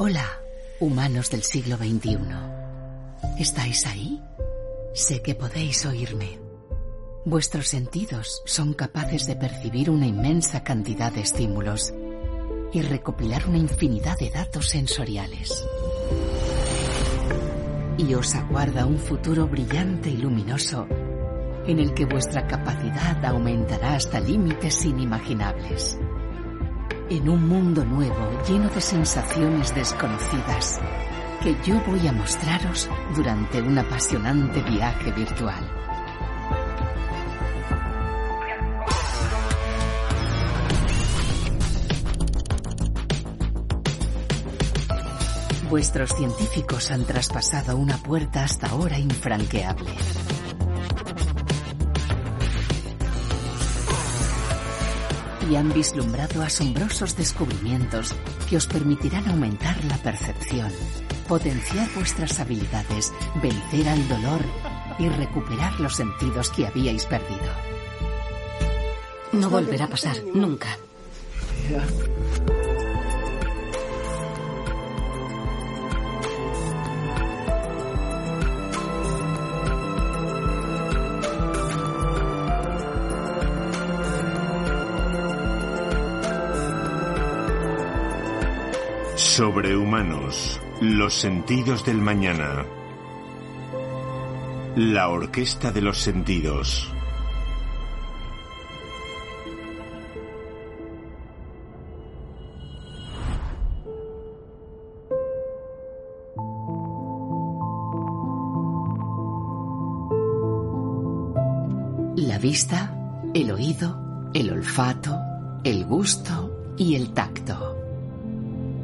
Hola, humanos del siglo XXI. ¿Estáis ahí? Sé que podéis oírme. Vuestros sentidos son capaces de percibir una inmensa cantidad de estímulos y recopilar una infinidad de datos sensoriales. Y os aguarda un futuro brillante y luminoso en el que vuestra capacidad aumentará hasta límites inimaginables. En un mundo nuevo lleno de sensaciones desconocidas que yo voy a mostraros durante un apasionante viaje virtual. Vuestros científicos han traspasado una puerta hasta ahora infranqueable. Y han vislumbrado asombrosos descubrimientos que os permitirán aumentar la percepción, potenciar vuestras habilidades, vencer al dolor y recuperar los sentidos que habíais perdido. No volverá a pasar, nunca. Sobrehumanos, los sentidos del mañana. La orquesta de los sentidos. La vista, el oído, el olfato, el gusto y el tacto.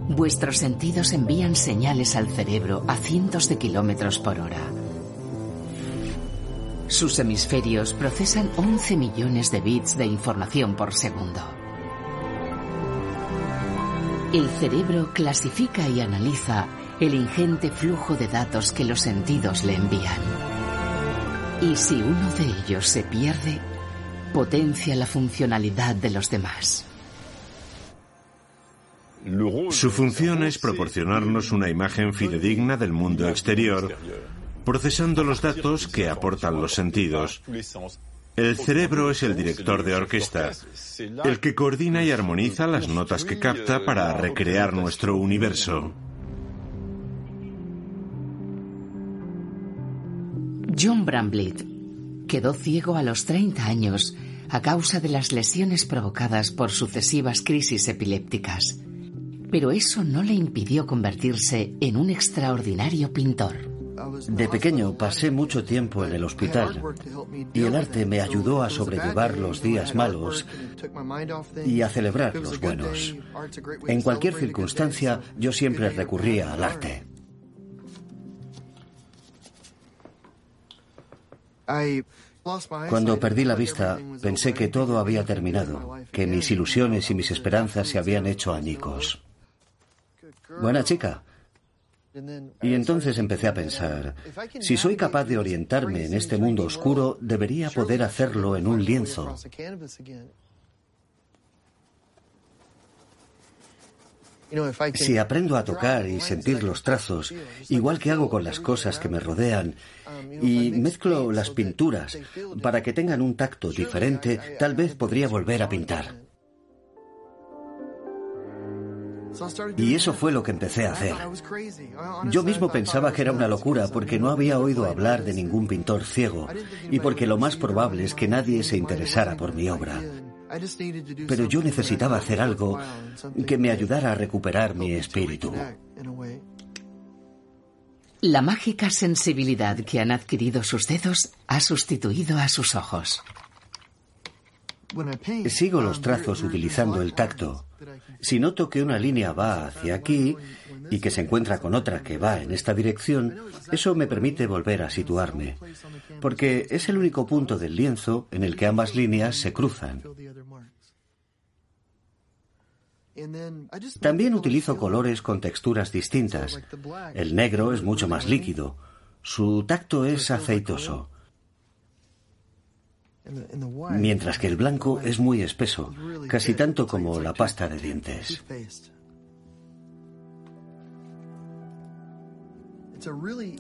Vuestros sentidos envían señales al cerebro a cientos de kilómetros por hora. Sus hemisferios procesan 11 millones de bits de información por segundo. El cerebro clasifica y analiza el ingente flujo de datos que los sentidos le envían. Y si uno de ellos se pierde, potencia la funcionalidad de los demás. Su función es proporcionarnos una imagen fidedigna del mundo exterior, procesando los datos que aportan los sentidos. El cerebro es el director de orquesta, el que coordina y armoniza las notas que capta para recrear nuestro universo. John Bramblett quedó ciego a los 30 años a causa de las lesiones provocadas por sucesivas crisis epilépticas. Pero eso no le impidió convertirse en un extraordinario pintor. De pequeño pasé mucho tiempo en el hospital y el arte me ayudó a sobrellevar los días malos y a celebrar los buenos. En cualquier circunstancia yo siempre recurría al arte. Cuando perdí la vista, pensé que todo había terminado, que mis ilusiones y mis esperanzas se habían hecho añicos. Buena chica. Y entonces empecé a pensar, si soy capaz de orientarme en este mundo oscuro, debería poder hacerlo en un lienzo. Si aprendo a tocar y sentir los trazos, igual que hago con las cosas que me rodean, y mezclo las pinturas para que tengan un tacto diferente, tal vez podría volver a pintar. Y eso fue lo que empecé a hacer. Yo mismo pensaba que era una locura porque no había oído hablar de ningún pintor ciego y porque lo más probable es que nadie se interesara por mi obra. Pero yo necesitaba hacer algo que me ayudara a recuperar mi espíritu. La mágica sensibilidad que han adquirido sus dedos ha sustituido a sus ojos. Sigo los trazos utilizando el tacto. Si noto que una línea va hacia aquí y que se encuentra con otra que va en esta dirección, eso me permite volver a situarme, porque es el único punto del lienzo en el que ambas líneas se cruzan. También utilizo colores con texturas distintas. El negro es mucho más líquido. Su tacto es aceitoso. Mientras que el blanco es muy espeso, casi tanto como la pasta de dientes.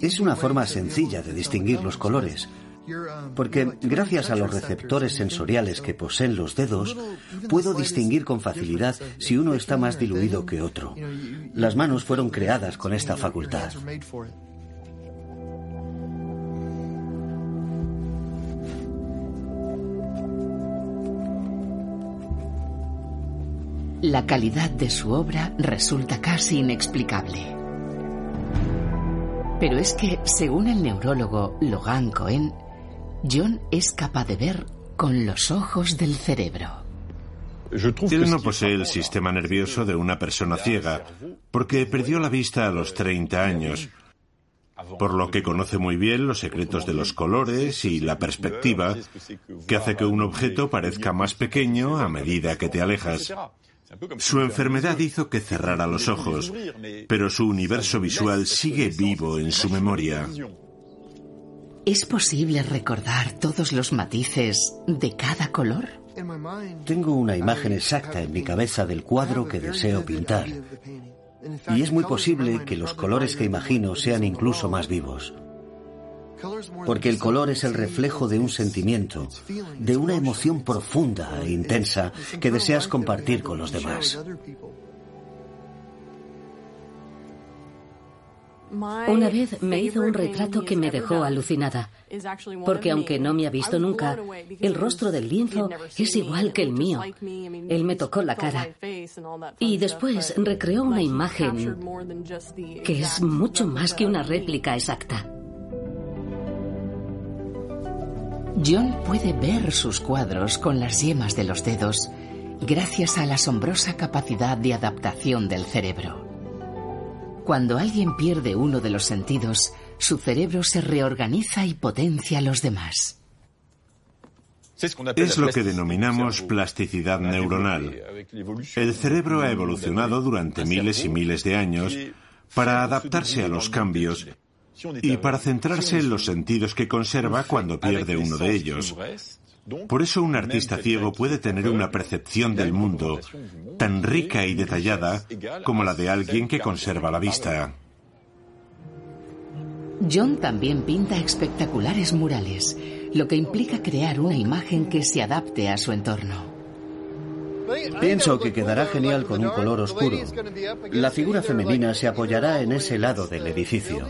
Es una forma sencilla de distinguir los colores, porque gracias a los receptores sensoriales que poseen los dedos, puedo distinguir con facilidad si uno está más diluido que otro. Las manos fueron creadas con esta facultad. La calidad de su obra resulta casi inexplicable. Pero es que, según el neurólogo Logan Cohen, John es capaz de ver con los ojos del cerebro. Él no posee el sistema nervioso de una persona ciega, porque perdió la vista a los 30 años, por lo que conoce muy bien los secretos de los colores y la perspectiva, que hace que un objeto parezca más pequeño a medida que te alejas. Su enfermedad hizo que cerrara los ojos, pero su universo visual sigue vivo en su memoria. ¿Es posible recordar todos los matices de cada color? Tengo una imagen exacta en mi cabeza del cuadro que deseo pintar. Y es muy posible que los colores que imagino sean incluso más vivos. Porque el color es el reflejo de un sentimiento, de una emoción profunda e intensa que deseas compartir con los demás. Una vez me hizo un retrato que me dejó alucinada, porque aunque no me ha visto nunca, el rostro del lienzo es igual que el mío. Él me tocó la cara y después recreó una imagen que es mucho más que una réplica exacta. John puede ver sus cuadros con las yemas de los dedos gracias a la asombrosa capacidad de adaptación del cerebro. Cuando alguien pierde uno de los sentidos, su cerebro se reorganiza y potencia los demás. Es lo que denominamos plasticidad neuronal. El cerebro ha evolucionado durante miles y miles de años para adaptarse a los cambios y para centrarse en los sentidos que conserva cuando pierde uno de ellos. Por eso un artista ciego puede tener una percepción del mundo tan rica y detallada como la de alguien que conserva la vista. John también pinta espectaculares murales, lo que implica crear una imagen que se adapte a su entorno. Pienso que quedará genial con un color oscuro. La figura femenina se apoyará en ese lado del edificio.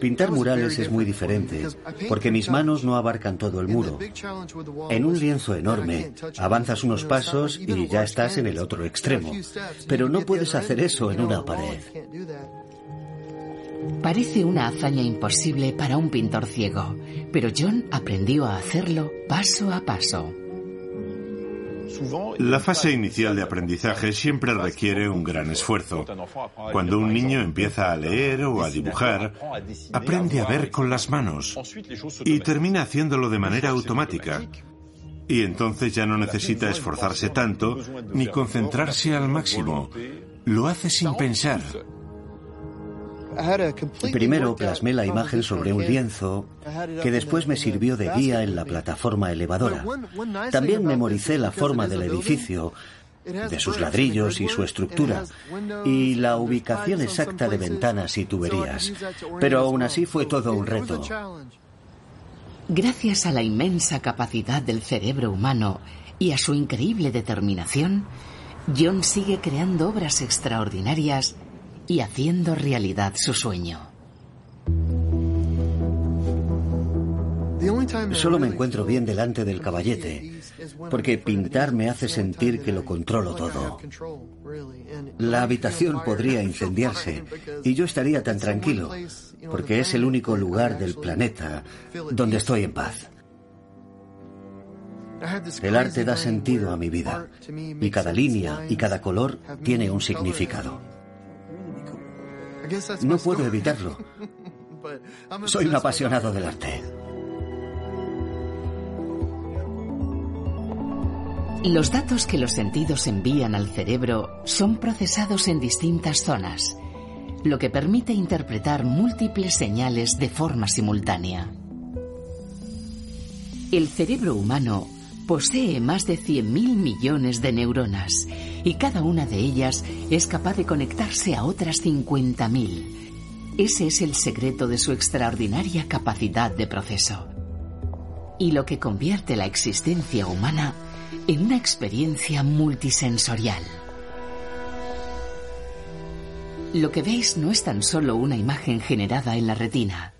Pintar murales es muy diferente, porque mis manos no abarcan todo el muro. En un lienzo enorme, avanzas unos pasos y ya estás en el otro extremo, pero no puedes hacer eso en una pared. Parece una hazaña imposible para un pintor ciego, pero John aprendió a hacerlo paso a paso. La fase inicial de aprendizaje siempre requiere un gran esfuerzo. Cuando un niño empieza a leer o a dibujar, aprende a ver con las manos y termina haciéndolo de manera automática. Y entonces ya no necesita esforzarse tanto ni concentrarse al máximo. Lo hace sin pensar. Primero plasmé la imagen sobre un lienzo que después me sirvió de guía en la plataforma elevadora. También memoricé la forma del edificio, de sus ladrillos y su estructura, y la ubicación exacta de ventanas y tuberías. Pero aún así fue todo un reto. Gracias a la inmensa capacidad del cerebro humano y a su increíble determinación, John sigue creando obras extraordinarias y haciendo realidad su sueño. Solo me encuentro bien delante del caballete, porque pintar me hace sentir que lo controlo todo. La habitación podría incendiarse y yo estaría tan tranquilo, porque es el único lugar del planeta donde estoy en paz. El arte da sentido a mi vida, y cada línea y cada color tiene un significado. No puedo evitarlo. Soy un apasionado del arte. Los datos que los sentidos envían al cerebro son procesados en distintas zonas, lo que permite interpretar múltiples señales de forma simultánea. El cerebro humano posee más de 100.000 millones de neuronas y cada una de ellas es capaz de conectarse a otras 50.000. Ese es el secreto de su extraordinaria capacidad de proceso. Y lo que convierte la existencia humana en una experiencia multisensorial. Lo que veis no es tan solo una imagen generada en la retina.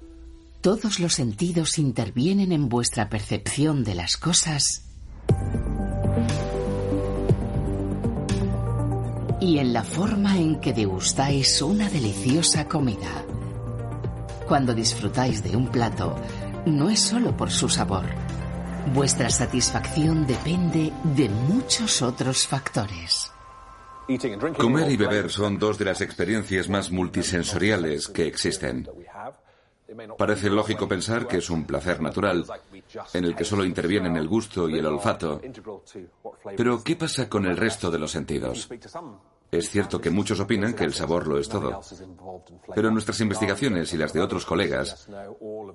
Todos los sentidos intervienen en vuestra percepción de las cosas y en la forma en que degustáis una deliciosa comida. Cuando disfrutáis de un plato, no es solo por su sabor. Vuestra satisfacción depende de muchos otros factores. Comer y beber son dos de las experiencias más multisensoriales que existen. Parece lógico pensar que es un placer natural, en el que solo intervienen el gusto y el olfato. Pero, ¿qué pasa con el resto de los sentidos? Es cierto que muchos opinan que el sabor lo es todo, pero nuestras investigaciones y las de otros colegas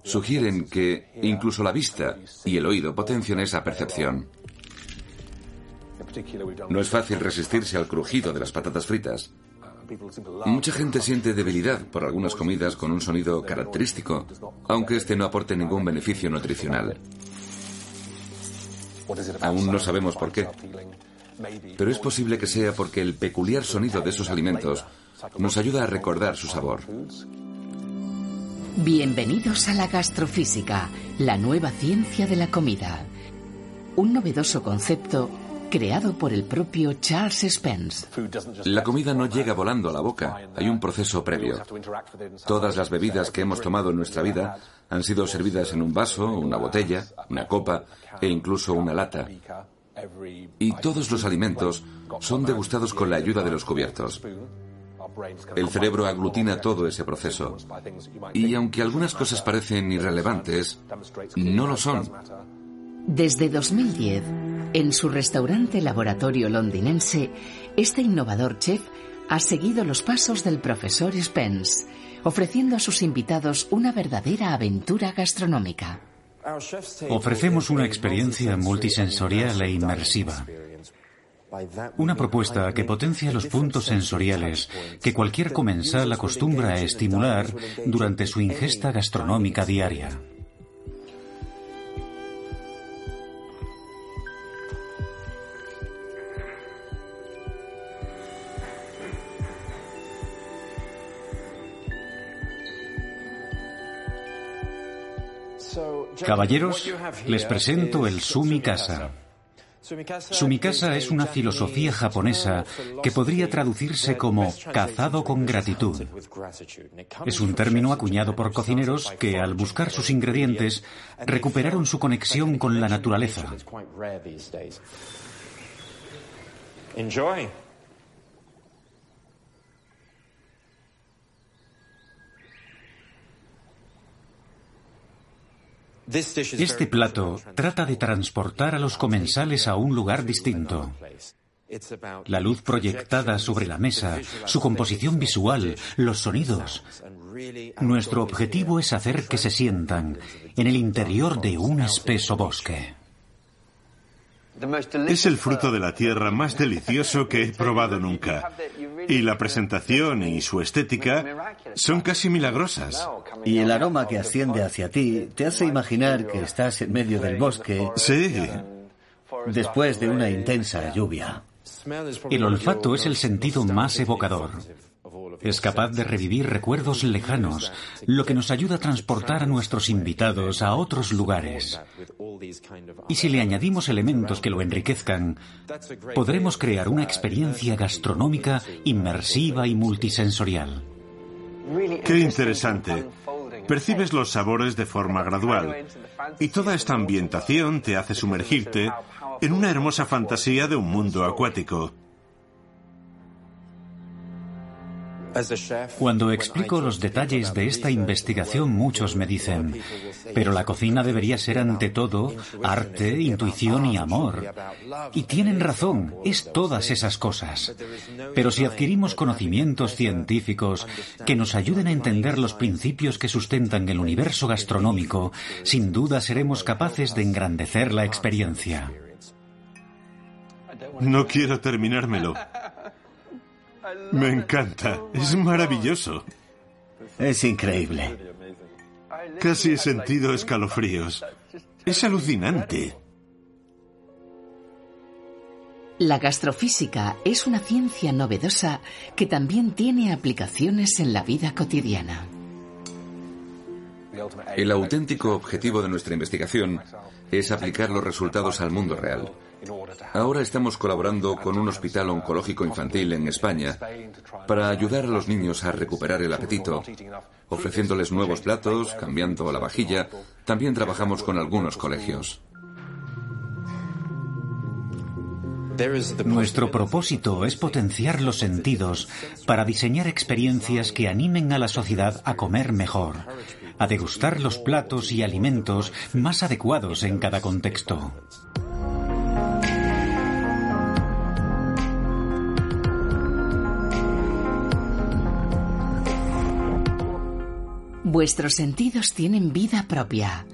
sugieren que incluso la vista y el oído potencian esa percepción. No es fácil resistirse al crujido de las patatas fritas, Mucha gente siente debilidad por algunas comidas con un sonido característico, aunque este no aporte ningún beneficio nutricional. Aún no sabemos por qué. Pero es posible que sea porque el peculiar sonido de esos alimentos nos ayuda a recordar su sabor. Bienvenidos a la gastrofísica, la nueva ciencia de la comida. Un novedoso concepto creado por el propio Charles Spence. La comida no llega volando a la boca, hay un proceso previo. Todas las bebidas que hemos tomado en nuestra vida han sido servidas en un vaso, una botella, una copa e incluso una lata. Y todos los alimentos son degustados con la ayuda de los cubiertos. El cerebro aglutina todo ese proceso. Y aunque algunas cosas parecen irrelevantes, no lo son. Desde 2010, en su restaurante laboratorio londinense, este innovador chef ha seguido los pasos del profesor Spence, ofreciendo a sus invitados una verdadera aventura gastronómica. Ofrecemos una experiencia multisensorial e inmersiva. Una propuesta que potencia los puntos sensoriales que cualquier comensal acostumbra a estimular durante su ingesta gastronómica diaria. Caballeros, les presento el Sumikasa. Sumikasa es una filosofía japonesa que podría traducirse como cazado con gratitud. Es un término acuñado por cocineros que, al buscar sus ingredientes, recuperaron su conexión con la naturaleza. Este plato trata de transportar a los comensales a un lugar distinto. La luz proyectada sobre la mesa, su composición visual, los sonidos. Nuestro objetivo es hacer que se sientan en el interior de un espeso bosque. Es el fruto de la tierra más delicioso que he probado nunca. Y la presentación y su estética son casi milagrosas. Y el aroma que asciende hacia ti te hace imaginar que estás en medio del bosque. Sí. Después de una intensa lluvia. El olfato es el sentido más evocador. Es capaz de revivir recuerdos lejanos, lo que nos ayuda a transportar a nuestros invitados a otros lugares. Y si le añadimos elementos que lo enriquezcan, podremos crear una experiencia gastronómica inmersiva y multisensorial. Qué interesante. Percibes los sabores de forma gradual y toda esta ambientación te hace sumergirte en una hermosa fantasía de un mundo acuático. Cuando explico los detalles de esta investigación, muchos me dicen, pero la cocina debería ser ante todo arte, intuición y amor. Y tienen razón, es todas esas cosas. Pero si adquirimos conocimientos científicos que nos ayuden a entender los principios que sustentan el universo gastronómico, sin duda seremos capaces de engrandecer la experiencia. No quiero terminármelo. Me encanta, es maravilloso. Es increíble. Casi he sentido escalofríos. Es alucinante. La gastrofísica es una ciencia novedosa que también tiene aplicaciones en la vida cotidiana. El auténtico objetivo de nuestra investigación es aplicar los resultados al mundo real. Ahora estamos colaborando con un hospital oncológico infantil en España para ayudar a los niños a recuperar el apetito, ofreciéndoles nuevos platos, cambiando la vajilla. También trabajamos con algunos colegios. Nuestro propósito es potenciar los sentidos para diseñar experiencias que animen a la sociedad a comer mejor, a degustar los platos y alimentos más adecuados en cada contexto. Vuestros sentidos tienen vida propia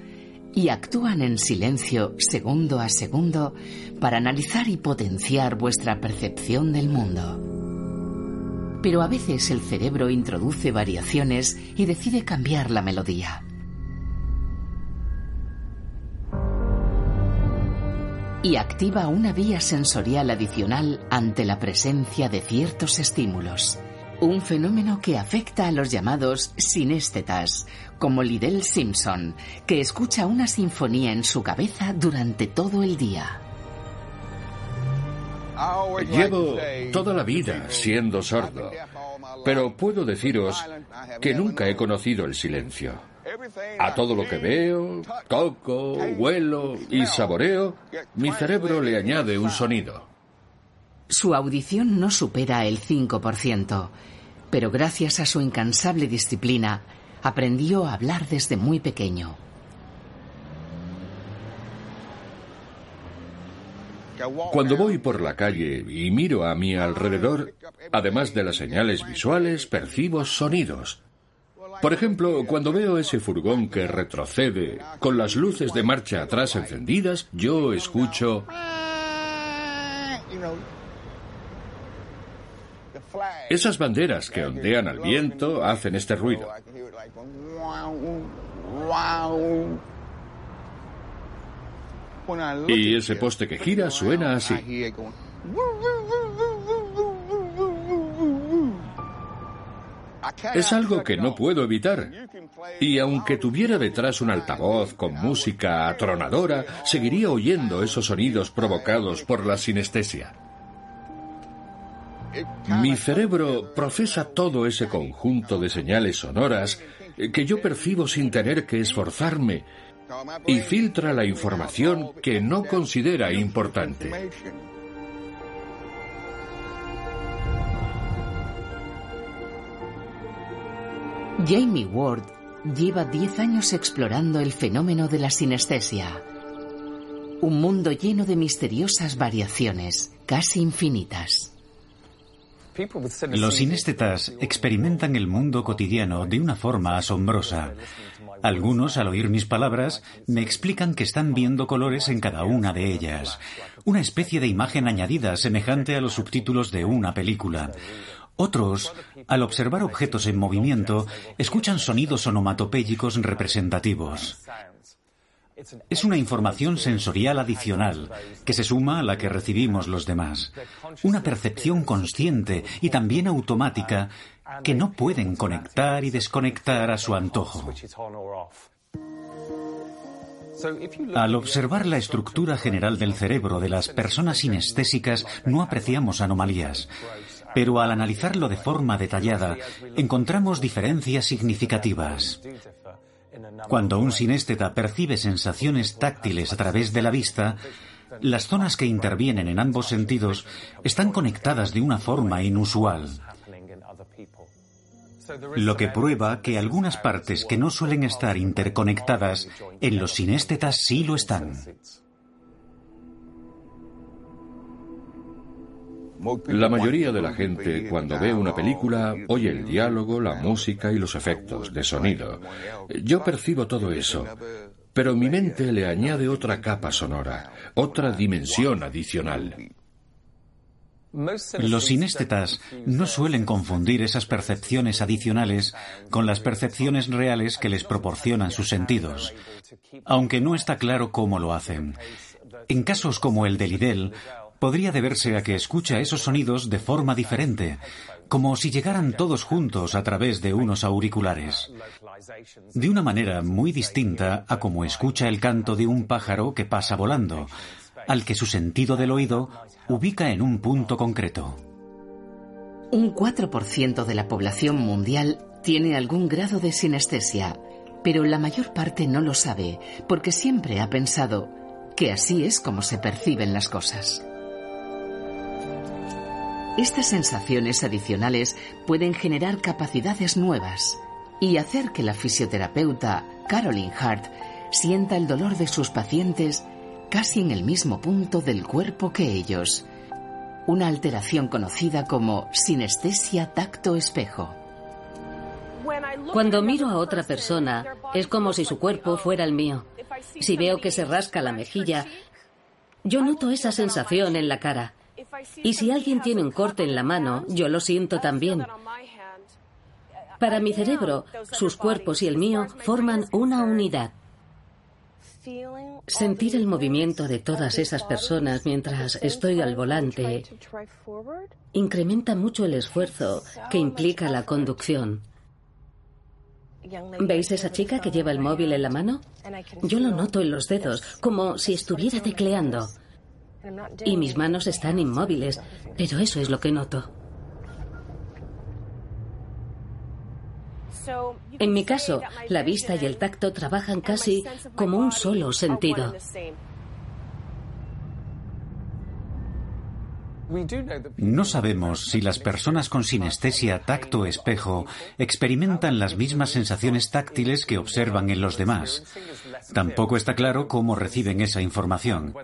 y actúan en silencio segundo a segundo para analizar y potenciar vuestra percepción del mundo. Pero a veces el cerebro introduce variaciones y decide cambiar la melodía. Y activa una vía sensorial adicional ante la presencia de ciertos estímulos. Un fenómeno que afecta a los llamados sinéstetas, como Liddell Simpson, que escucha una sinfonía en su cabeza durante todo el día. Llevo toda la vida siendo sordo, pero puedo deciros que nunca he conocido el silencio. A todo lo que veo, toco, huelo y saboreo, mi cerebro le añade un sonido. Su audición no supera el 5%, pero gracias a su incansable disciplina, aprendió a hablar desde muy pequeño. Cuando voy por la calle y miro a mi alrededor, además de las señales visuales, percibo sonidos. Por ejemplo, cuando veo ese furgón que retrocede con las luces de marcha atrás encendidas, yo escucho... Esas banderas que ondean al viento hacen este ruido. Y ese poste que gira suena así. Es algo que no puedo evitar. Y aunque tuviera detrás un altavoz con música atronadora, seguiría oyendo esos sonidos provocados por la sinestesia. Mi cerebro procesa todo ese conjunto de señales sonoras que yo percibo sin tener que esforzarme y filtra la información que no considera importante. Jamie Ward lleva 10 años explorando el fenómeno de la sinestesia. Un mundo lleno de misteriosas variaciones, casi infinitas. Los sinéstetas experimentan el mundo cotidiano de una forma asombrosa. Algunos, al oír mis palabras, me explican que están viendo colores en cada una de ellas. Una especie de imagen añadida semejante a los subtítulos de una película. Otros, al observar objetos en movimiento, escuchan sonidos onomatopéyicos representativos. Es una información sensorial adicional que se suma a la que recibimos los demás. Una percepción consciente y también automática que no pueden conectar y desconectar a su antojo. Al observar la estructura general del cerebro de las personas sinestésicas no apreciamos anomalías, pero al analizarlo de forma detallada encontramos diferencias significativas. Cuando un sinésteta percibe sensaciones táctiles a través de la vista, las zonas que intervienen en ambos sentidos están conectadas de una forma inusual, lo que prueba que algunas partes que no suelen estar interconectadas en los sinéstetas sí lo están. La mayoría de la gente cuando ve una película oye el diálogo, la música y los efectos de sonido. Yo percibo todo eso, pero mi mente le añade otra capa sonora, otra dimensión adicional. Los sinéstetas no suelen confundir esas percepciones adicionales con las percepciones reales que les proporcionan sus sentidos, aunque no está claro cómo lo hacen. En casos como el de Lidl, podría deberse a que escucha esos sonidos de forma diferente, como si llegaran todos juntos a través de unos auriculares, de una manera muy distinta a como escucha el canto de un pájaro que pasa volando, al que su sentido del oído ubica en un punto concreto. Un 4% de la población mundial tiene algún grado de sinestesia, pero la mayor parte no lo sabe porque siempre ha pensado que así es como se perciben las cosas. Estas sensaciones adicionales pueden generar capacidades nuevas y hacer que la fisioterapeuta Caroline Hart sienta el dolor de sus pacientes casi en el mismo punto del cuerpo que ellos. Una alteración conocida como sinestesia tacto-espejo. Cuando miro a otra persona, es como si su cuerpo fuera el mío. Si veo que se rasca la mejilla, yo noto esa sensación en la cara. Y si alguien tiene un corte en la mano, yo lo siento también. Para mi cerebro, sus cuerpos y el mío forman una unidad. Sentir el movimiento de todas esas personas mientras estoy al volante incrementa mucho el esfuerzo que implica la conducción. ¿Veis esa chica que lleva el móvil en la mano? Yo lo noto en los dedos, como si estuviera tecleando. Y mis manos están inmóviles, pero eso es lo que noto. En mi caso, la vista y el tacto trabajan casi como un solo sentido. No sabemos si las personas con sinestesia tacto-espejo experimentan las mismas sensaciones táctiles que observan en los demás. Tampoco está claro cómo reciben esa información.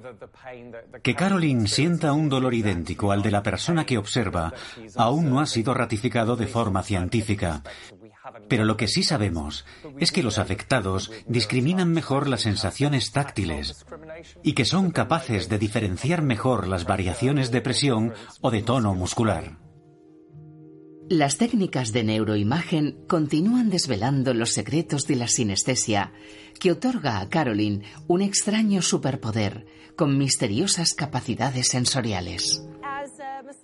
Que Caroline sienta un dolor idéntico al de la persona que observa aún no ha sido ratificado de forma científica. Pero lo que sí sabemos es que los afectados discriminan mejor las sensaciones táctiles y que son capaces de diferenciar mejor las variaciones de presión o de tono muscular. Las técnicas de neuroimagen continúan desvelando los secretos de la sinestesia, que otorga a Caroline un extraño superpoder con misteriosas capacidades sensoriales.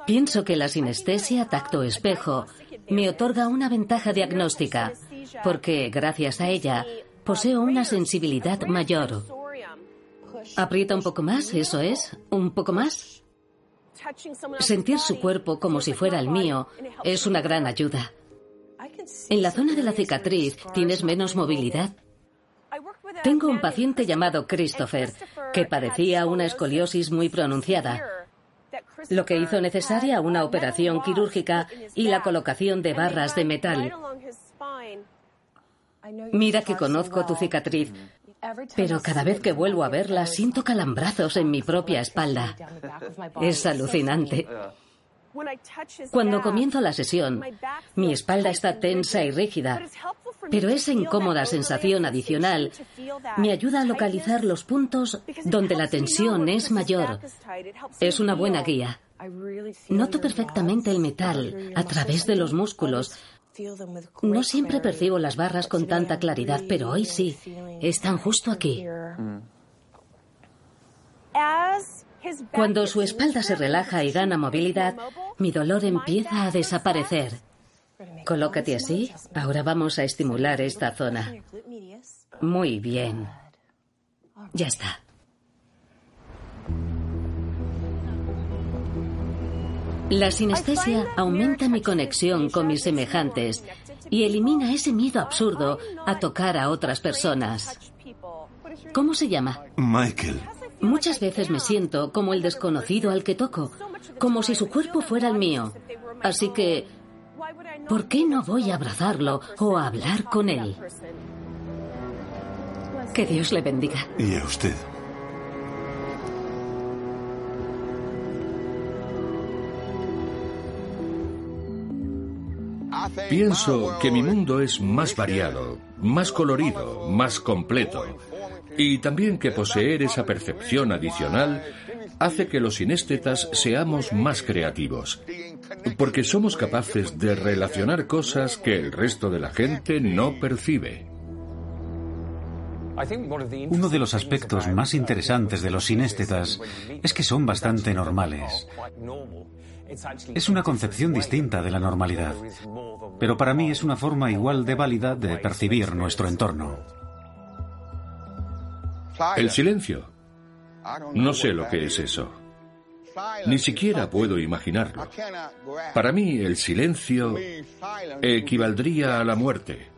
Pienso que la sinestesia tacto-espejo me otorga una ventaja diagnóstica, porque gracias a ella poseo una sensibilidad mayor. Aprieta un poco más, eso es, un poco más. Sentir su cuerpo como si fuera el mío es una gran ayuda. En la zona de la cicatriz tienes menos movilidad. Tengo un paciente llamado Christopher que padecía una escoliosis muy pronunciada lo que hizo necesaria una operación quirúrgica y la colocación de barras de metal. Mira que conozco tu cicatriz, pero cada vez que vuelvo a verla siento calambrazos en mi propia espalda. Es alucinante. Cuando comienzo la sesión, mi espalda está tensa y rígida, pero esa incómoda sensación adicional me ayuda a localizar los puntos donde la tensión es mayor. Es una buena guía. Noto perfectamente el metal a través de los músculos. No siempre percibo las barras con tanta claridad, pero hoy sí. Están justo aquí. Cuando su espalda se relaja y gana movilidad, mi dolor empieza a desaparecer. Colócate así. Ahora vamos a estimular esta zona. Muy bien. Ya está. La sinestesia aumenta mi conexión con mis semejantes y elimina ese miedo absurdo a tocar a otras personas. ¿Cómo se llama? Michael. Muchas veces me siento como el desconocido al que toco, como si su cuerpo fuera el mío. Así que ¿Por qué no voy a abrazarlo o a hablar con él? Que Dios le bendiga. Y a usted. Pienso que mi mundo es más variado, más colorido, más completo, y también que poseer esa percepción adicional hace que los sinéstetas seamos más creativos, porque somos capaces de relacionar cosas que el resto de la gente no percibe. Uno de los aspectos más interesantes de los sinéstetas es que son bastante normales. Es una concepción distinta de la normalidad, pero para mí es una forma igual de válida de percibir nuestro entorno. El silencio. No sé lo que es eso. Ni siquiera puedo imaginarlo. Para mí el silencio equivaldría a la muerte.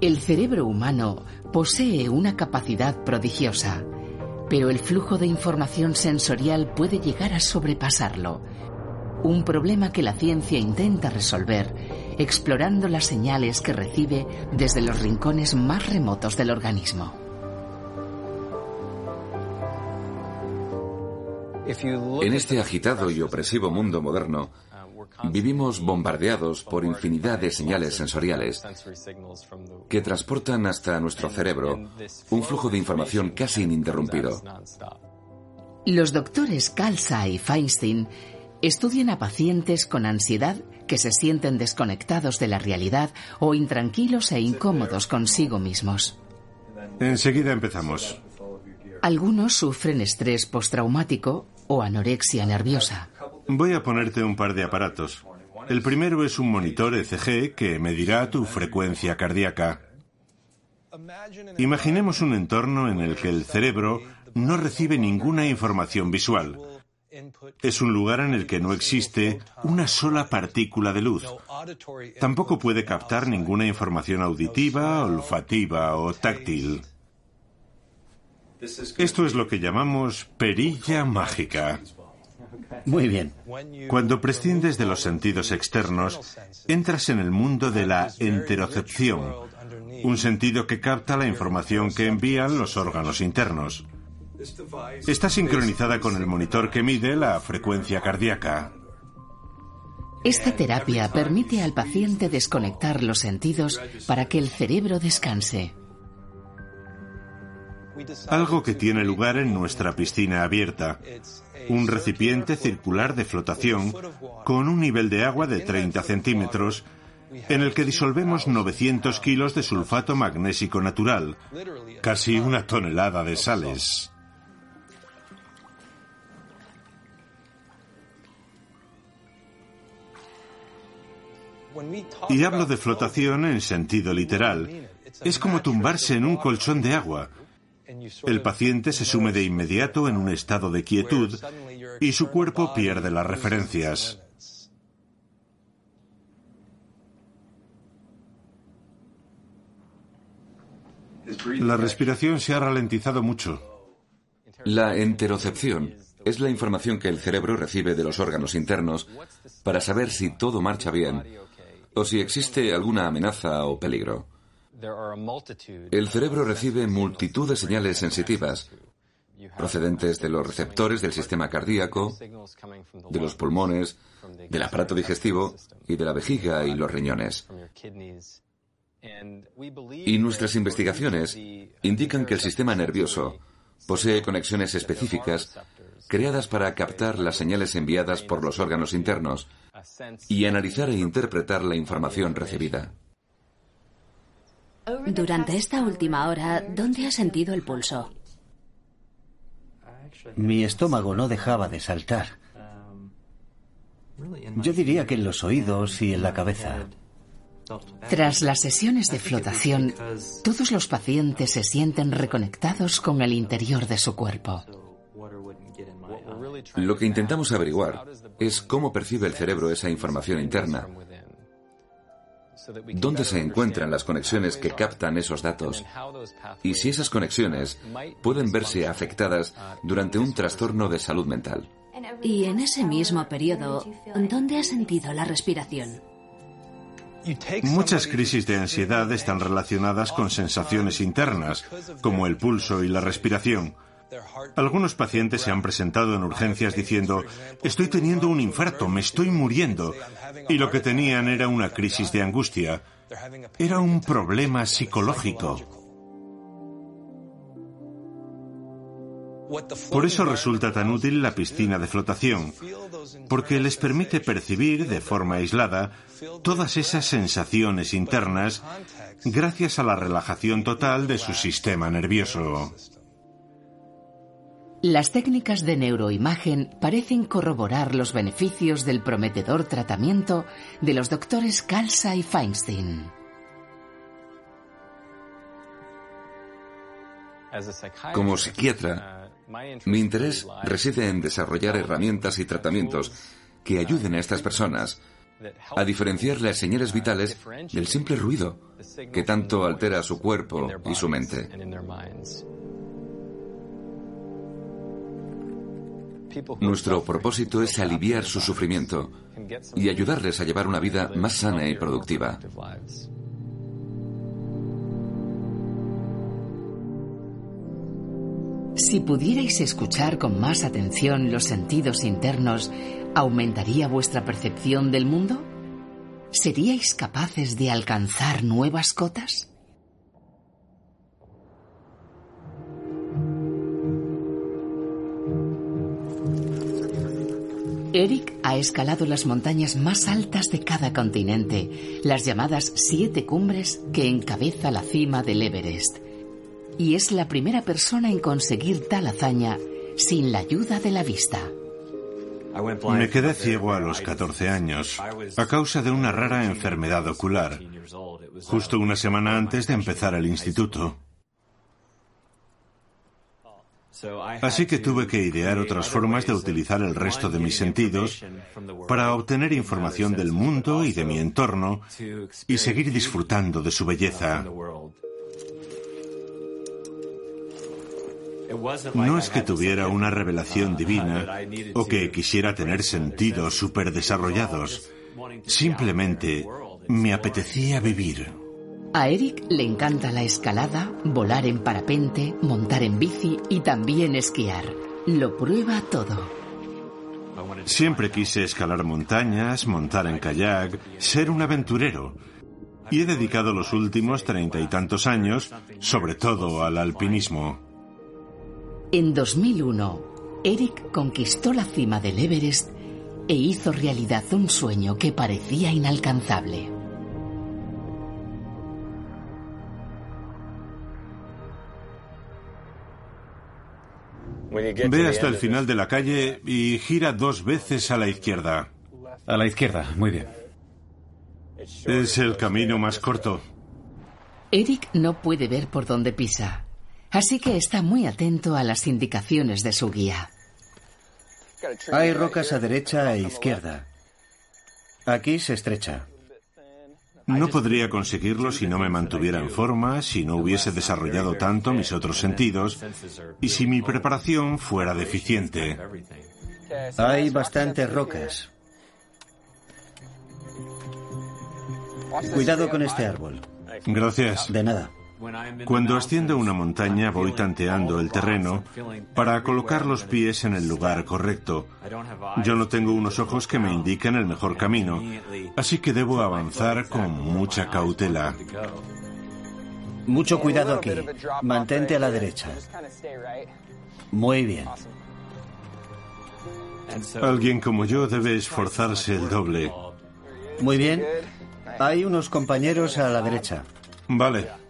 El cerebro humano posee una capacidad prodigiosa, pero el flujo de información sensorial puede llegar a sobrepasarlo. Un problema que la ciencia intenta resolver explorando las señales que recibe desde los rincones más remotos del organismo. En este agitado y opresivo mundo moderno, Vivimos bombardeados por infinidad de señales sensoriales que transportan hasta nuestro cerebro un flujo de información casi ininterrumpido. Los doctores Kalsa y Feinstein estudian a pacientes con ansiedad que se sienten desconectados de la realidad o intranquilos e incómodos consigo mismos. Enseguida empezamos. Algunos sufren estrés postraumático o anorexia nerviosa. Voy a ponerte un par de aparatos. El primero es un monitor ECG que medirá tu frecuencia cardíaca. Imaginemos un entorno en el que el cerebro no recibe ninguna información visual. Es un lugar en el que no existe una sola partícula de luz. Tampoco puede captar ninguna información auditiva, olfativa o táctil. Esto es lo que llamamos perilla mágica. Muy bien. Cuando prescindes de los sentidos externos, entras en el mundo de la enterocepción, un sentido que capta la información que envían los órganos internos. Está sincronizada con el monitor que mide la frecuencia cardíaca. Esta terapia permite al paciente desconectar los sentidos para que el cerebro descanse. Algo que tiene lugar en nuestra piscina abierta un recipiente circular de flotación con un nivel de agua de 30 centímetros en el que disolvemos 900 kilos de sulfato magnésico natural, casi una tonelada de sales. Y hablo de flotación en sentido literal. Es como tumbarse en un colchón de agua, el paciente se sume de inmediato en un estado de quietud y su cuerpo pierde las referencias. La respiración se ha ralentizado mucho. La enterocepción es la información que el cerebro recibe de los órganos internos para saber si todo marcha bien o si existe alguna amenaza o peligro. El cerebro recibe multitud de señales sensitivas procedentes de los receptores del sistema cardíaco, de los pulmones, del aparato digestivo y de la vejiga y los riñones. Y nuestras investigaciones indican que el sistema nervioso posee conexiones específicas creadas para captar las señales enviadas por los órganos internos y analizar e interpretar la información recibida. Durante esta última hora, ¿dónde has sentido el pulso? Mi estómago no dejaba de saltar. Yo diría que en los oídos y en la cabeza. Tras las sesiones de flotación, todos los pacientes se sienten reconectados con el interior de su cuerpo. Lo que intentamos averiguar es cómo percibe el cerebro esa información interna dónde se encuentran las conexiones que captan esos datos y si esas conexiones pueden verse afectadas durante un trastorno de salud mental. Y en ese mismo periodo, ¿dónde has sentido la respiración? Muchas crisis de ansiedad están relacionadas con sensaciones internas, como el pulso y la respiración. Algunos pacientes se han presentado en urgencias diciendo, estoy teniendo un infarto, me estoy muriendo. Y lo que tenían era una crisis de angustia. Era un problema psicológico. Por eso resulta tan útil la piscina de flotación, porque les permite percibir de forma aislada todas esas sensaciones internas gracias a la relajación total de su sistema nervioso. Las técnicas de neuroimagen parecen corroborar los beneficios del prometedor tratamiento de los doctores Kalsa y Feinstein. Como psiquiatra, mi interés reside en desarrollar herramientas y tratamientos que ayuden a estas personas a diferenciar las señales vitales del simple ruido que tanto altera su cuerpo y su mente. Nuestro propósito es aliviar su sufrimiento y ayudarles a llevar una vida más sana y productiva. Si pudierais escuchar con más atención los sentidos internos, ¿aumentaría vuestra percepción del mundo? ¿Seríais capaces de alcanzar nuevas cotas? Eric ha escalado las montañas más altas de cada continente, las llamadas siete cumbres que encabeza la cima del Everest y es la primera persona en conseguir tal hazaña sin la ayuda de la vista. Me quedé ciego a los 14 años a causa de una rara enfermedad ocular, justo una semana antes de empezar el instituto. Así que tuve que idear otras formas de utilizar el resto de mis sentidos para obtener información del mundo y de mi entorno y seguir disfrutando de su belleza. No es que tuviera una revelación divina o que quisiera tener sentidos superdesarrollados. Simplemente me apetecía vivir. A Eric le encanta la escalada, volar en parapente, montar en bici y también esquiar. Lo prueba todo. Siempre quise escalar montañas, montar en kayak, ser un aventurero. Y he dedicado los últimos treinta y tantos años, sobre todo al alpinismo. En 2001, Eric conquistó la cima del Everest e hizo realidad un sueño que parecía inalcanzable. Ve hasta el final de la calle y gira dos veces a la izquierda. A la izquierda, muy bien. Es el camino más corto. Eric no puede ver por dónde pisa. Así que está muy atento a las indicaciones de su guía. Hay rocas a derecha e izquierda. Aquí se estrecha. No podría conseguirlo si no me mantuviera en forma, si no hubiese desarrollado tanto mis otros sentidos y si mi preparación fuera deficiente. Hay bastantes rocas. Cuidado con este árbol. Gracias. De nada. Cuando asciendo una montaña voy tanteando el terreno para colocar los pies en el lugar correcto. Yo no tengo unos ojos que me indiquen el mejor camino, así que debo avanzar con mucha cautela. Mucho cuidado aquí. Mantente a la derecha. Muy bien. Alguien como yo debe esforzarse el doble. Muy bien. Hay unos compañeros a la derecha. Vale.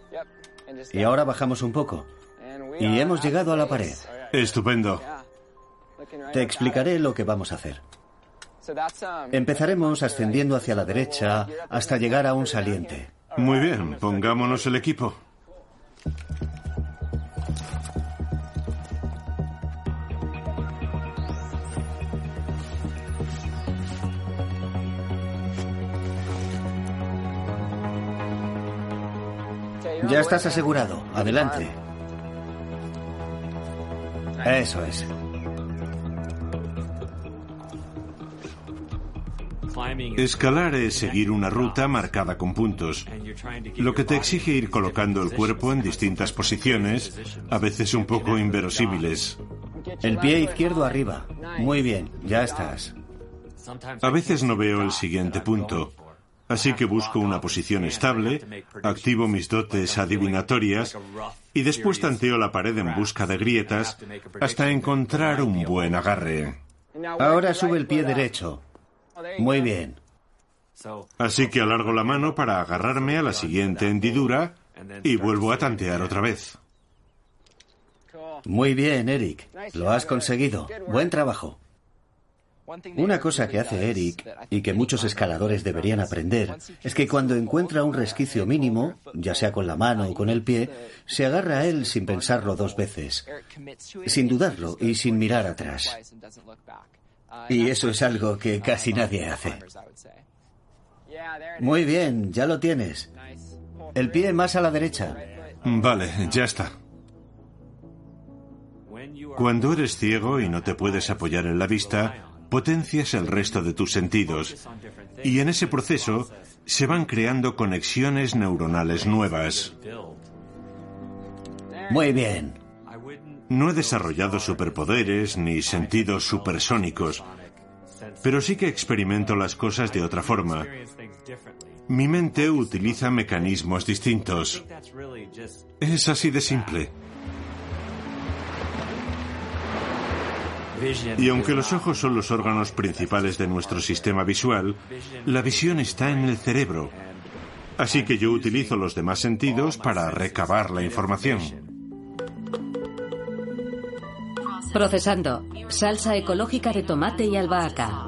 Y ahora bajamos un poco. Y hemos llegado a la pared. Estupendo. Te explicaré lo que vamos a hacer. Empezaremos ascendiendo hacia la derecha hasta llegar a un saliente. Muy bien, pongámonos el equipo. Ya estás asegurado. Adelante. Eso es. Escalar es seguir una ruta marcada con puntos, lo que te exige ir colocando el cuerpo en distintas posiciones, a veces un poco inverosímiles. El pie izquierdo arriba. Muy bien, ya estás. A veces no veo el siguiente punto, Así que busco una posición estable, activo mis dotes adivinatorias y después tanteo la pared en busca de grietas hasta encontrar un buen agarre. Ahora sube el pie derecho. Muy bien. Así que alargo la mano para agarrarme a la siguiente hendidura y vuelvo a tantear otra vez. Muy bien, Eric. Lo has conseguido. Buen trabajo. Una cosa que hace Eric y que muchos escaladores deberían aprender es que cuando encuentra un resquicio mínimo, ya sea con la mano o con el pie, se agarra a él sin pensarlo dos veces, sin dudarlo y sin mirar atrás. Y eso es algo que casi nadie hace. Muy bien, ya lo tienes. El pie más a la derecha. Vale, ya está. Cuando eres ciego y no te puedes apoyar en la vista, potencias el resto de tus sentidos y en ese proceso se van creando conexiones neuronales nuevas. Muy bien. No he desarrollado superpoderes ni sentidos supersónicos, pero sí que experimento las cosas de otra forma. Mi mente utiliza mecanismos distintos. Es así de simple. Y aunque los ojos son los órganos principales de nuestro sistema visual, la visión está en el cerebro. Así que yo utilizo los demás sentidos para recabar la información. Procesando. Salsa ecológica de tomate y albahaca.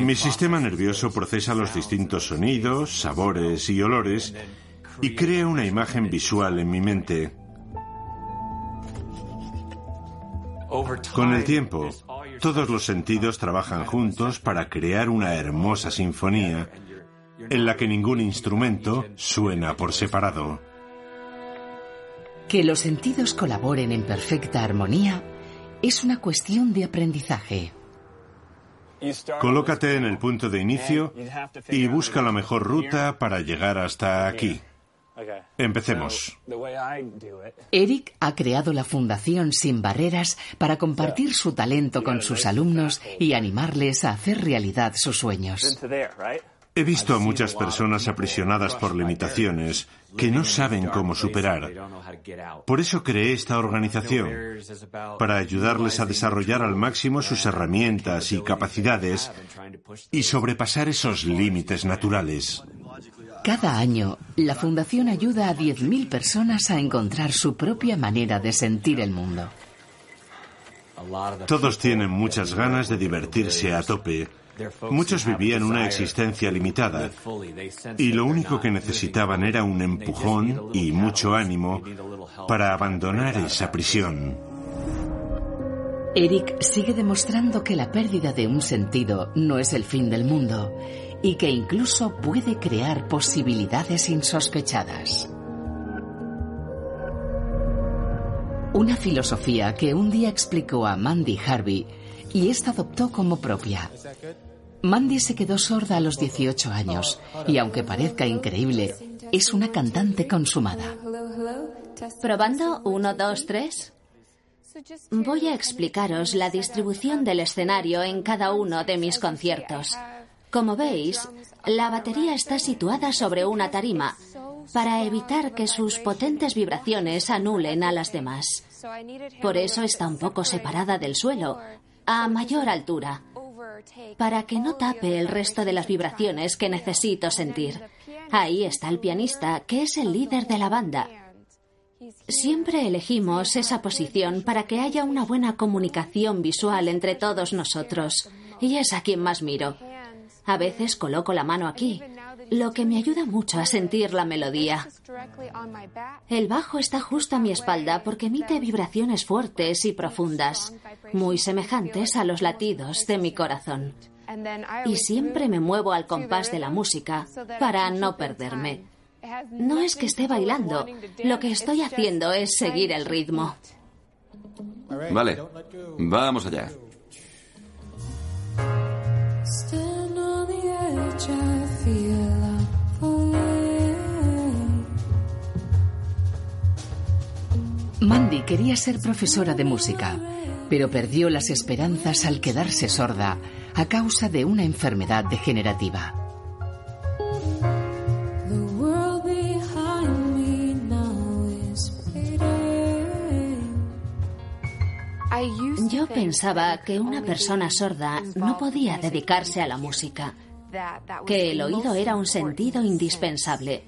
Mi sistema nervioso procesa los distintos sonidos, sabores y olores y crea una imagen visual en mi mente. Con el tiempo, todos los sentidos trabajan juntos para crear una hermosa sinfonía en la que ningún instrumento suena por separado. Que los sentidos colaboren en perfecta armonía es una cuestión de aprendizaje. Colócate en el punto de inicio y busca la mejor ruta para llegar hasta aquí. Empecemos. Eric ha creado la Fundación Sin Barreras para compartir su talento con sus alumnos y animarles a hacer realidad sus sueños. He visto a muchas personas aprisionadas por limitaciones que no saben cómo superar. Por eso creé esta organización, para ayudarles a desarrollar al máximo sus herramientas y capacidades y sobrepasar esos límites naturales. Cada año, la Fundación ayuda a 10.000 personas a encontrar su propia manera de sentir el mundo. Todos tienen muchas ganas de divertirse a tope. Muchos vivían una existencia limitada y lo único que necesitaban era un empujón y mucho ánimo para abandonar esa prisión. Eric sigue demostrando que la pérdida de un sentido no es el fin del mundo y que incluso puede crear posibilidades insospechadas. Una filosofía que un día explicó a Mandy Harvey y esta adoptó como propia. Mandy se quedó sorda a los 18 años y aunque parezca increíble, es una cantante consumada. Probando, uno, dos, tres. Voy a explicaros la distribución del escenario en cada uno de mis conciertos. Como veis, la batería está situada sobre una tarima para evitar que sus potentes vibraciones anulen a las demás. Por eso está un poco separada del suelo, a mayor altura, para que no tape el resto de las vibraciones que necesito sentir. Ahí está el pianista, que es el líder de la banda. Siempre elegimos esa posición para que haya una buena comunicación visual entre todos nosotros, y es a quien más miro. A veces coloco la mano aquí, lo que me ayuda mucho a sentir la melodía. El bajo está justo a mi espalda porque emite vibraciones fuertes y profundas, muy semejantes a los latidos de mi corazón. Y siempre me muevo al compás de la música para no perderme. No es que esté bailando, lo que estoy haciendo es seguir el ritmo. Vale, vamos allá. Mandy quería ser profesora de música, pero perdió las esperanzas al quedarse sorda a causa de una enfermedad degenerativa. Yo pensaba que una persona sorda no podía dedicarse a la música que el oído era un sentido indispensable.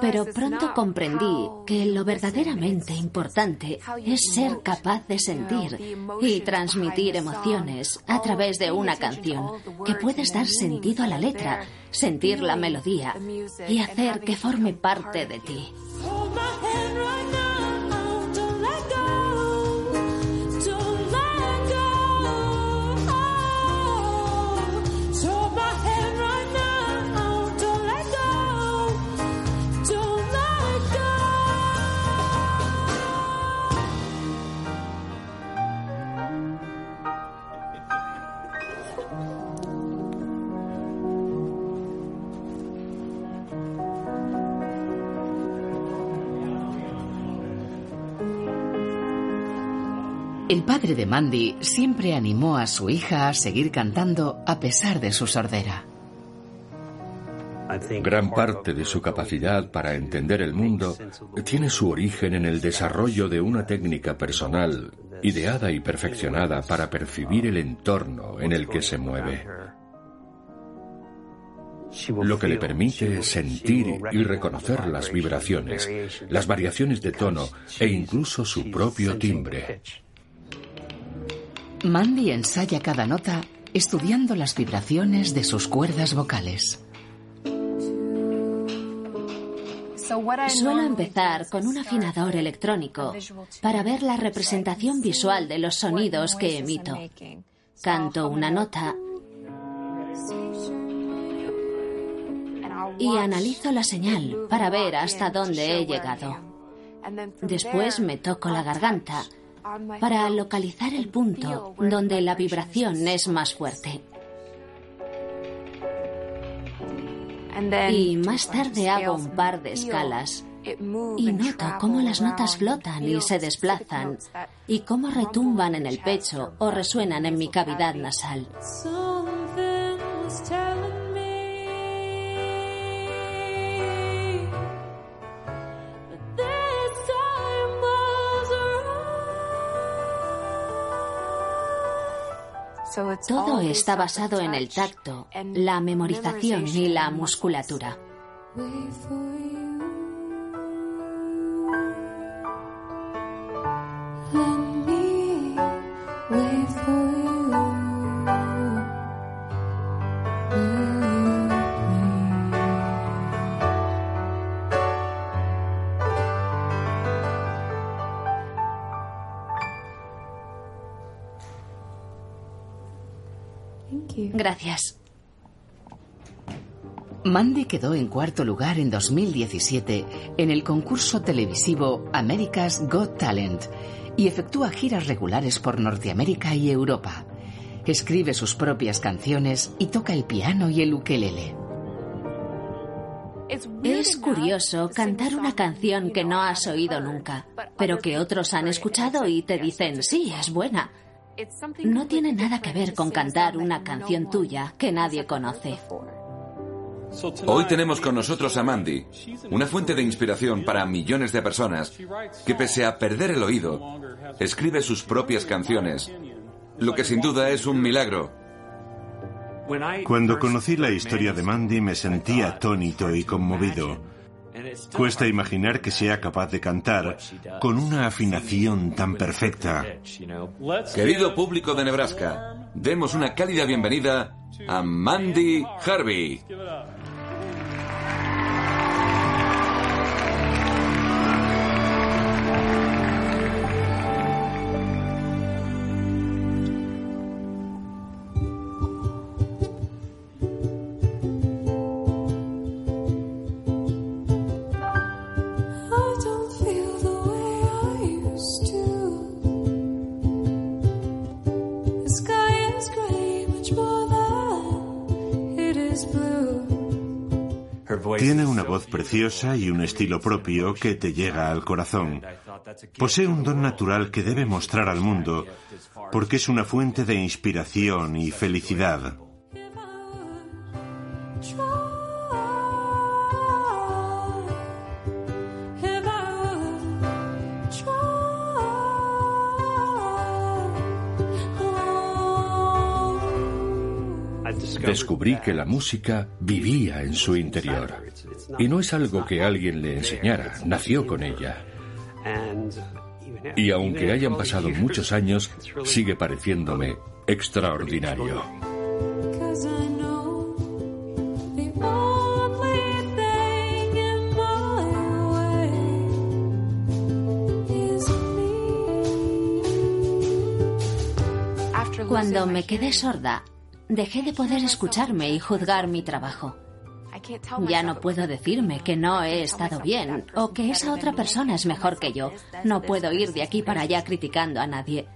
Pero pronto comprendí que lo verdaderamente importante es ser capaz de sentir y transmitir emociones a través de una canción, que puedes dar sentido a la letra, sentir la melodía y hacer que forme parte de ti. El padre de Mandy siempre animó a su hija a seguir cantando a pesar de su sordera. Gran parte de su capacidad para entender el mundo tiene su origen en el desarrollo de una técnica personal ideada y perfeccionada para percibir el entorno en el que se mueve. Lo que le permite sentir y reconocer las vibraciones, las variaciones de tono e incluso su propio timbre. Mandy ensaya cada nota estudiando las vibraciones de sus cuerdas vocales. Suelo empezar con un afinador electrónico para ver la representación visual de los sonidos que emito. Canto una nota y analizo la señal para ver hasta dónde he llegado. Después me toco la garganta para localizar el punto donde la vibración es más fuerte. Y más tarde hago un par de escalas y noto cómo las notas flotan y se desplazan y cómo retumban en el pecho o resuenan en mi cavidad nasal. Todo está basado en el tacto, la memorización y la musculatura. Gracias. Mandy quedó en cuarto lugar en 2017 en el concurso televisivo America's Got Talent y efectúa giras regulares por Norteamérica y Europa. Escribe sus propias canciones y toca el piano y el ukelele. Es curioso cantar una canción que no has oído nunca, pero que otros han escuchado y te dicen, sí, es buena. No tiene nada que ver con cantar una canción tuya que nadie conoce. Hoy tenemos con nosotros a Mandy, una fuente de inspiración para millones de personas que pese a perder el oído, escribe sus propias canciones, lo que sin duda es un milagro. Cuando conocí la historia de Mandy me sentí atónito y conmovido. Cuesta imaginar que sea capaz de cantar con una afinación tan perfecta. Querido público de Nebraska, demos una cálida bienvenida a Mandy Harvey. Preciosa y un estilo propio que te llega al corazón. Posee un don natural que debe mostrar al mundo porque es una fuente de inspiración y felicidad. Descubrí que la música vivía en su interior. Y no es algo que alguien le enseñara, nació con ella. Y aunque hayan pasado muchos años, sigue pareciéndome extraordinario. Cuando me quedé sorda, dejé de poder escucharme y juzgar mi trabajo. Ya no puedo decirme que no he estado bien o que esa otra persona es mejor que yo. No puedo ir de aquí para allá criticando a nadie.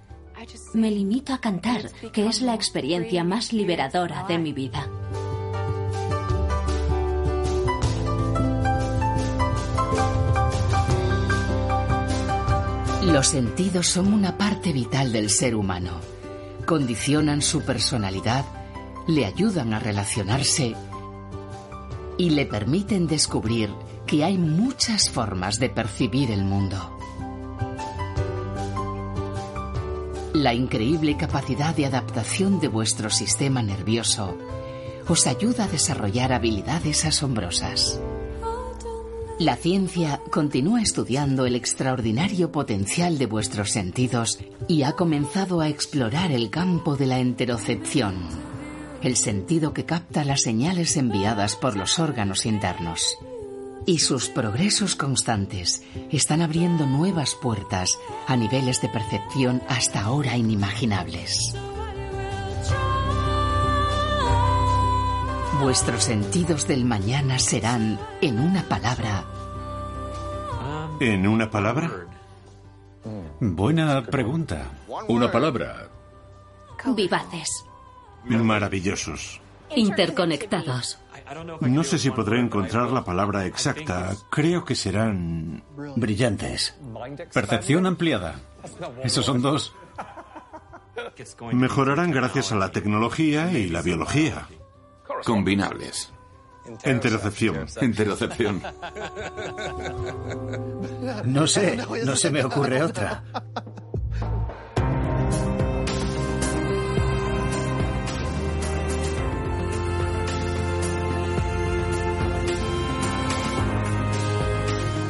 Me limito a cantar, que es la experiencia más liberadora de mi vida. Los sentidos son una parte vital del ser humano. Condicionan su personalidad, le ayudan a relacionarse y le permiten descubrir que hay muchas formas de percibir el mundo. La increíble capacidad de adaptación de vuestro sistema nervioso os ayuda a desarrollar habilidades asombrosas. La ciencia continúa estudiando el extraordinario potencial de vuestros sentidos y ha comenzado a explorar el campo de la enterocepción, el sentido que capta las señales enviadas por los órganos internos. Y sus progresos constantes están abriendo nuevas puertas a niveles de percepción hasta ahora inimaginables. Vuestros sentidos del mañana serán, en una palabra, ¿En una palabra? Buena pregunta. Una palabra. Vivaces. Maravillosos. Interconectados. No sé si podré encontrar la palabra exacta. Creo que serán... Brillantes. Percepción ampliada. Esos son dos. Mejorarán gracias a la tecnología y la biología. Combinables. Enterocepción. Enterocepción. No sé, no se me ocurre otra.